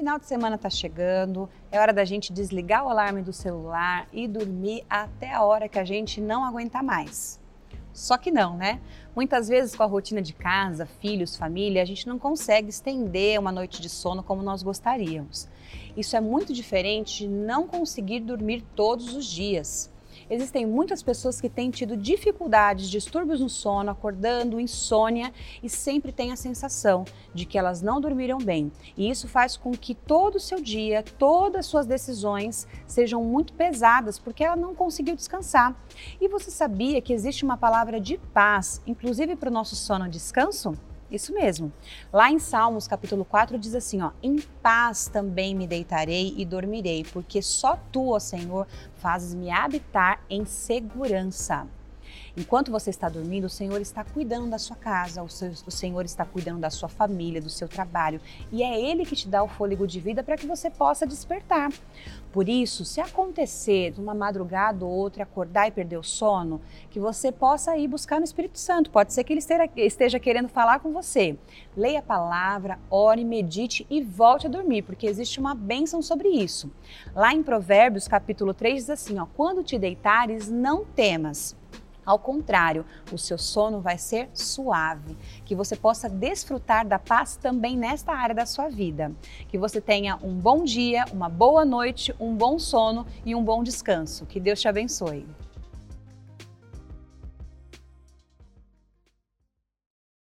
Final de semana está chegando, é hora da gente desligar o alarme do celular e dormir até a hora que a gente não aguentar mais. Só que não, né? Muitas vezes, com a rotina de casa, filhos, família, a gente não consegue estender uma noite de sono como nós gostaríamos. Isso é muito diferente de não conseguir dormir todos os dias. Existem muitas pessoas que têm tido dificuldades, distúrbios no sono, acordando, insônia e sempre têm a sensação de que elas não dormiram bem. E isso faz com que todo o seu dia, todas as suas decisões sejam muito pesadas porque ela não conseguiu descansar. E você sabia que existe uma palavra de paz, inclusive para o nosso sono e descanso? Isso mesmo. Lá em Salmos, capítulo 4, diz assim, ó: "Em paz também me deitarei e dormirei, porque só tu, ó Senhor, fazes-me habitar em segurança." Enquanto você está dormindo, o Senhor está cuidando da sua casa, o, seu, o, Senhor está cuidando da sua família, do seu trabalho. E é Ele que te dá o fôlego de vida para que você possa despertar. Por isso, se acontecer uma madrugada ou outra, acordar e perder o sono, que você possa ir buscar no Espírito Santo. Pode ser que ele esteja, querendo falar com você. Leia a palavra, ore, medite e volte a dormir, porque existe uma bênção sobre isso. Lá em Provérbios, capítulo 3, diz assim: ó, quando te deitares, não temas ao contrário, o seu sono vai ser suave, que você possa desfrutar da paz também nesta área da sua vida. Que você tenha um bom dia, uma boa noite, um bom sono e um bom descanso. Que Deus te abençoe.